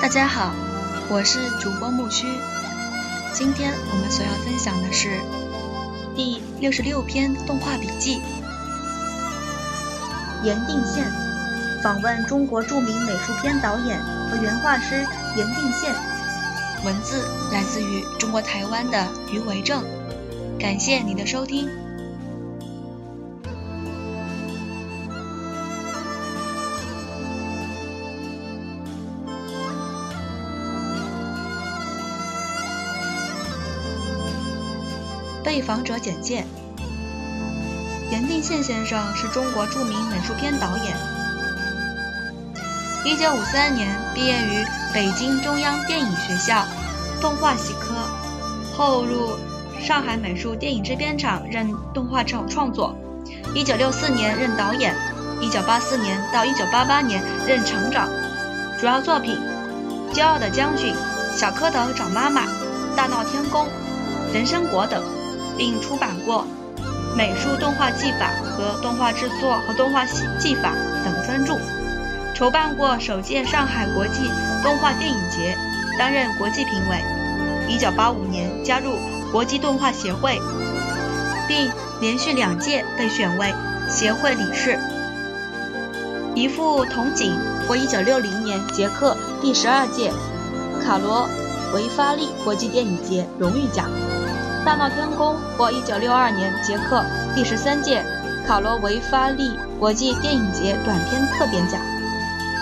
大家好，我是主播木须。今天我们所要分享的是第六十六篇动画笔记《盐定县》，访问中国著名美术片导演和原画师盐定县。文字来自于中国台湾的余维正。感谢你的收听。被访者简介：严定宪先生是中国著名美术片导演。1953年毕业于北京中央电影学校动画系科，后入上海美术电影制片厂任动画创创作。1964年任导演，1984年到1988年任厂长。主要作品：《骄傲的将军》《小蝌蚪找妈妈》《大闹天宫》《人参果》等。并出版过《美术动画技法和动画制作和动画技法》等专著，筹办过首届上海国际动画电影节，担任国际评委。1985年加入国际动画协会，并连续两届被选为协会理事。一幅铜景获1960年捷克第十二届卡罗维发利国际电影节荣誉奖。《大闹天宫》获1962年捷克第十三届卡罗维发利国际电影节短片特别奖，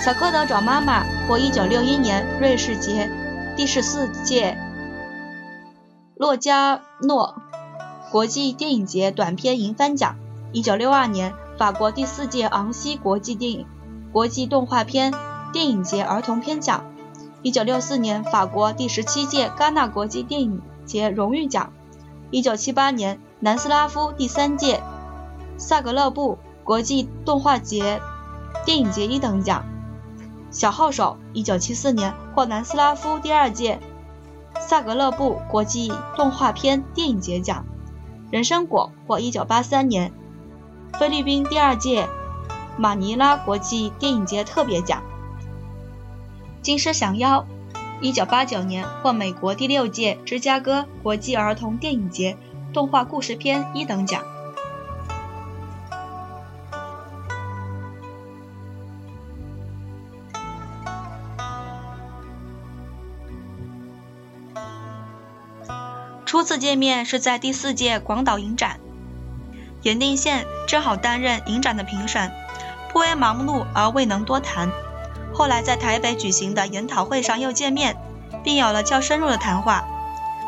《小蝌蚪找妈妈》获1961年瑞士节第十四届洛加诺国际电影节短片银帆奖，1962年法国第四届昂西国际电影国际动画片电影节儿童片奖，1964年法国第十七届戛纳国际电影节荣誉奖。一九七八年，南斯拉夫第三届萨格勒布国际动画节电影节一等奖。小号手，一九七四年获南斯拉夫第二届萨格勒布国际动画片电影节奖。人参果获一九八三年菲律宾第二届马尼拉国际电影节特别奖。金狮降妖。一九八九年获美国第六届芝加哥国际儿童电影节动画故事片一等奖。初次见面是在第四届广岛影展，盐定县正好担任影展的评审，颇为忙碌而未能多谈。后来在台北举行的研讨会上又见面，并有了较深入的谈话。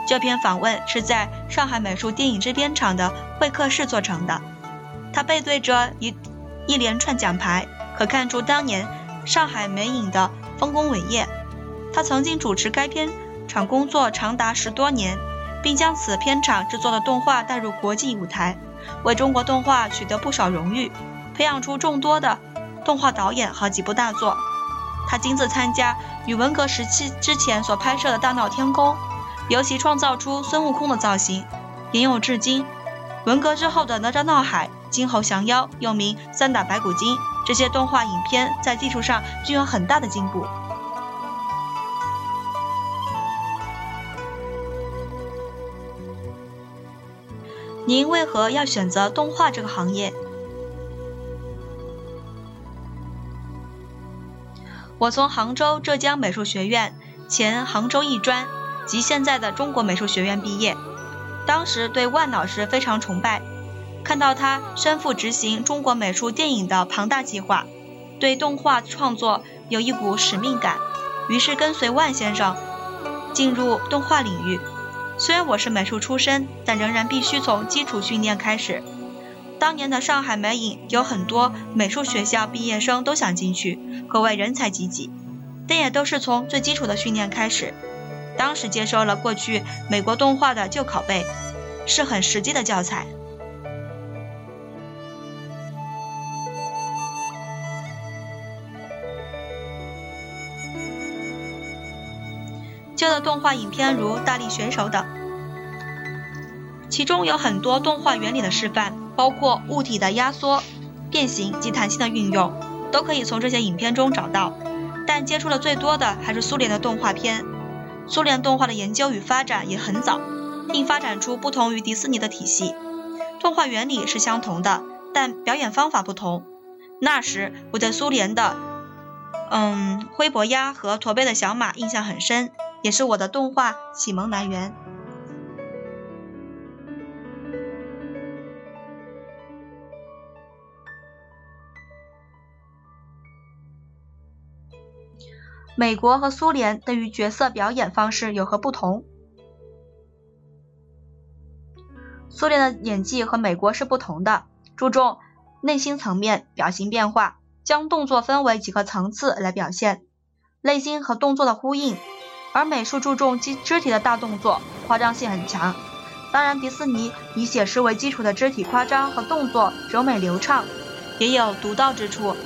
这篇访问是在上海美术电影制片厂的会客室做成的。他背对着一一连串奖牌，可看出当年上海美影的丰功伟业。他曾经主持该片厂工作长达十多年，并将此片厂制作的动画带入国际舞台，为中国动画取得不少荣誉，培养出众多的动画导演和几部大作。他亲自参加与文革时期之前所拍摄的大闹天宫，尤其创造出孙悟空的造型，沿用至今。文革之后的哪吒闹海、金猴降妖，又名三打白骨精，这些动画影片在技术上均有很大的进步。您为何要选择动画这个行业？我从杭州浙江美术学院前杭州艺专及现在的中国美术学院毕业，当时对万老师非常崇拜，看到他身负执行中国美术电影的庞大计划，对动画创作有一股使命感，于是跟随万先生进入动画领域。虽然我是美术出身，但仍然必须从基础训练开始。当年的上海美影有很多美术学校毕业生都想进去，可谓人才济济，但也都是从最基础的训练开始。当时接收了过去美国动画的旧拷贝，是很实际的教材。旧的动画影片如《大力水手》等，其中有很多动画原理的示范。包括物体的压缩、变形及弹性的运用，都可以从这些影片中找到。但接触的最多的还是苏联的动画片。苏联动画的研究与发展也很早，并发展出不同于迪士尼的体系。动画原理是相同的，但表演方法不同。那时我对苏联的，嗯，灰伯鸭和驼背的小马印象很深，也是我的动画启蒙来源。美国和苏联对于角色表演方式有何不同？苏联的演技和美国是不同的，注重内心层面表情变化，将动作分为几个层次来表现内心和动作的呼应；而美术注重肢肢体的大动作，夸张性很强。当然，迪士尼以写实为基础的肢体夸张和动作柔美流畅，也有独到之处。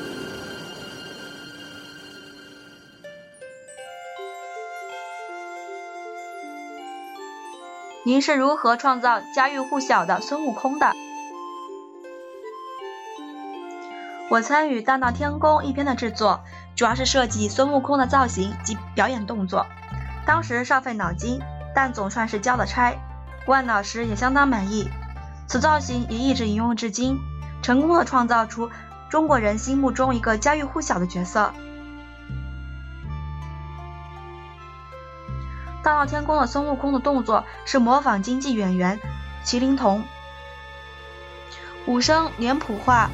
您是如何创造家喻户晓的孙悟空的？我参与《大闹天宫》一篇的制作，主要是设计孙悟空的造型及表演动作。当时少费脑筋，但总算是交了差。万老师也相当满意，此造型也一直沿用至今，成功的创造出中国人心目中一个家喻户晓的角色。大闹天宫的孙悟空的动作是模仿京剧演员麒麟童，武生脸谱化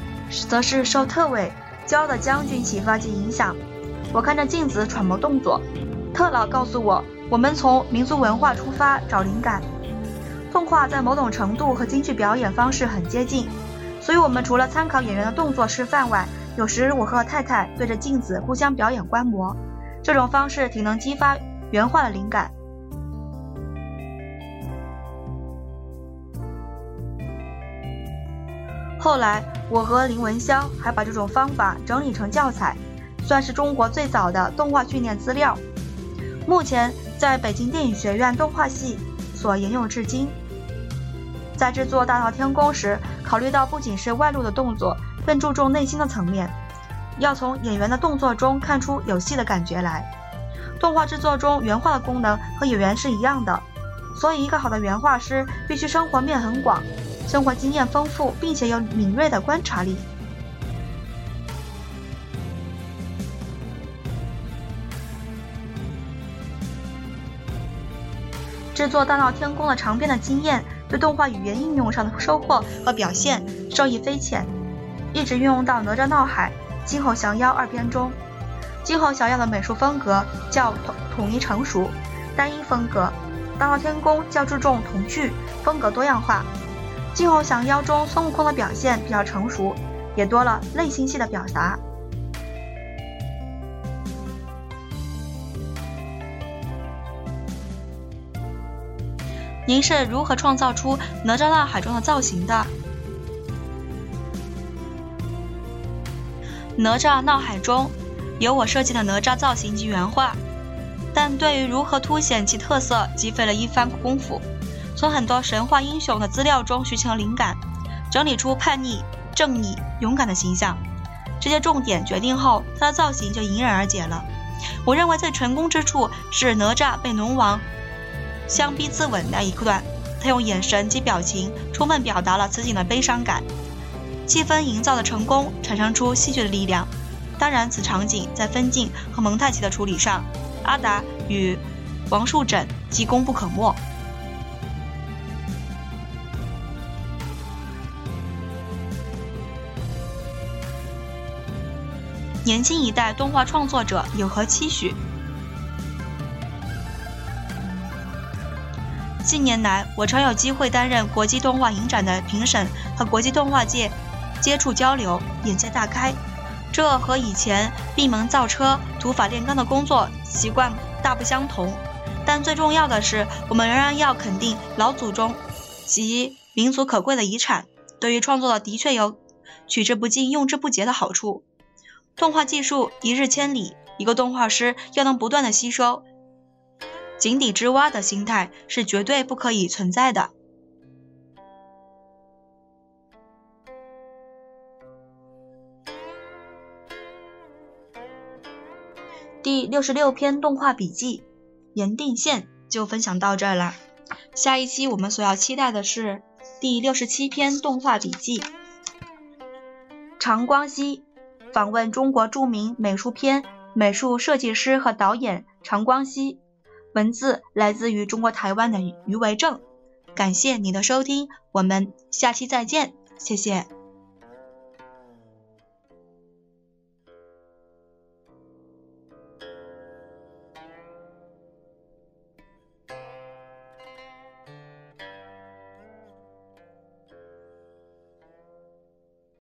则是受特委教的将军启发及影响。我看着镜子揣摩动作，特老告诉我，我们从民族文化出发找灵感。动画在某种程度和京剧表演方式很接近，所以我们除了参考演员的动作示范外，有时我和太太对着镜子互相表演观摩，这种方式挺能激发原画的灵感。后来，我和林文潇还把这种方法整理成教材，算是中国最早的动画训练资料。目前在北京电影学院动画系所沿用至今。在制作《大闹天宫》时，考虑到不仅是外露的动作，更注重内心的层面，要从演员的动作中看出有戏的感觉来。动画制作中，原画的功能和演员是一样的，所以一个好的原画师必须生活面很广。生活经验丰富，并且有敏锐的观察力。制作《大闹天宫》的长篇的经验，对动画语言应用上的收获和表现受益匪浅，一直运用到《哪吒闹海》《金猴降妖》二篇中。《金猴降妖》的美术风格较统统一成熟，单一风格；《大闹天宫》较注重童趣，风格多样化。《金猴降妖》中孙悟空的表现比较成熟，也多了内心戏的表达。您是如何创造出哪吒闹海中的造型的？哪吒闹海中有我设计的哪吒造型及原画，但对于如何凸显其特色，积费了一番功夫。从很多神话英雄的资料中寻求灵感，整理出叛逆、正义、勇敢的形象。这些重点决定后，他的造型就迎刃而解了。我认为最成功之处是哪吒被龙王相逼自刎那一段，他用眼神及表情充分表达了此景的悲伤感，气氛营造的成功，产生出戏剧的力量。当然，此场景在分镜和蒙太奇的处理上，阿达与王树枕既功不可没。年轻一代动画创作者有何期许？近年来，我常有机会担任国际动画影展的评审，和国际动画界接触交流，眼界大开。这和以前闭门造车、土法炼钢的工作习惯大不相同。但最重要的是，我们仍然要肯定老祖宗及民族可贵的遗产，对于创作的确有取之不尽、用之不竭的好处。动画技术一日千里，一个动画师要能不断的吸收，井底之蛙的心态是绝对不可以存在的。第六十六篇动画笔记《盐定县》就分享到这儿了。下一期我们所要期待的是第六十七篇动画笔记《长光熙》，访问中国著名美术片美术设计师和导演常光熙。文字来自于中国台湾的余为正。感谢你的收听，我们下期再见，谢谢。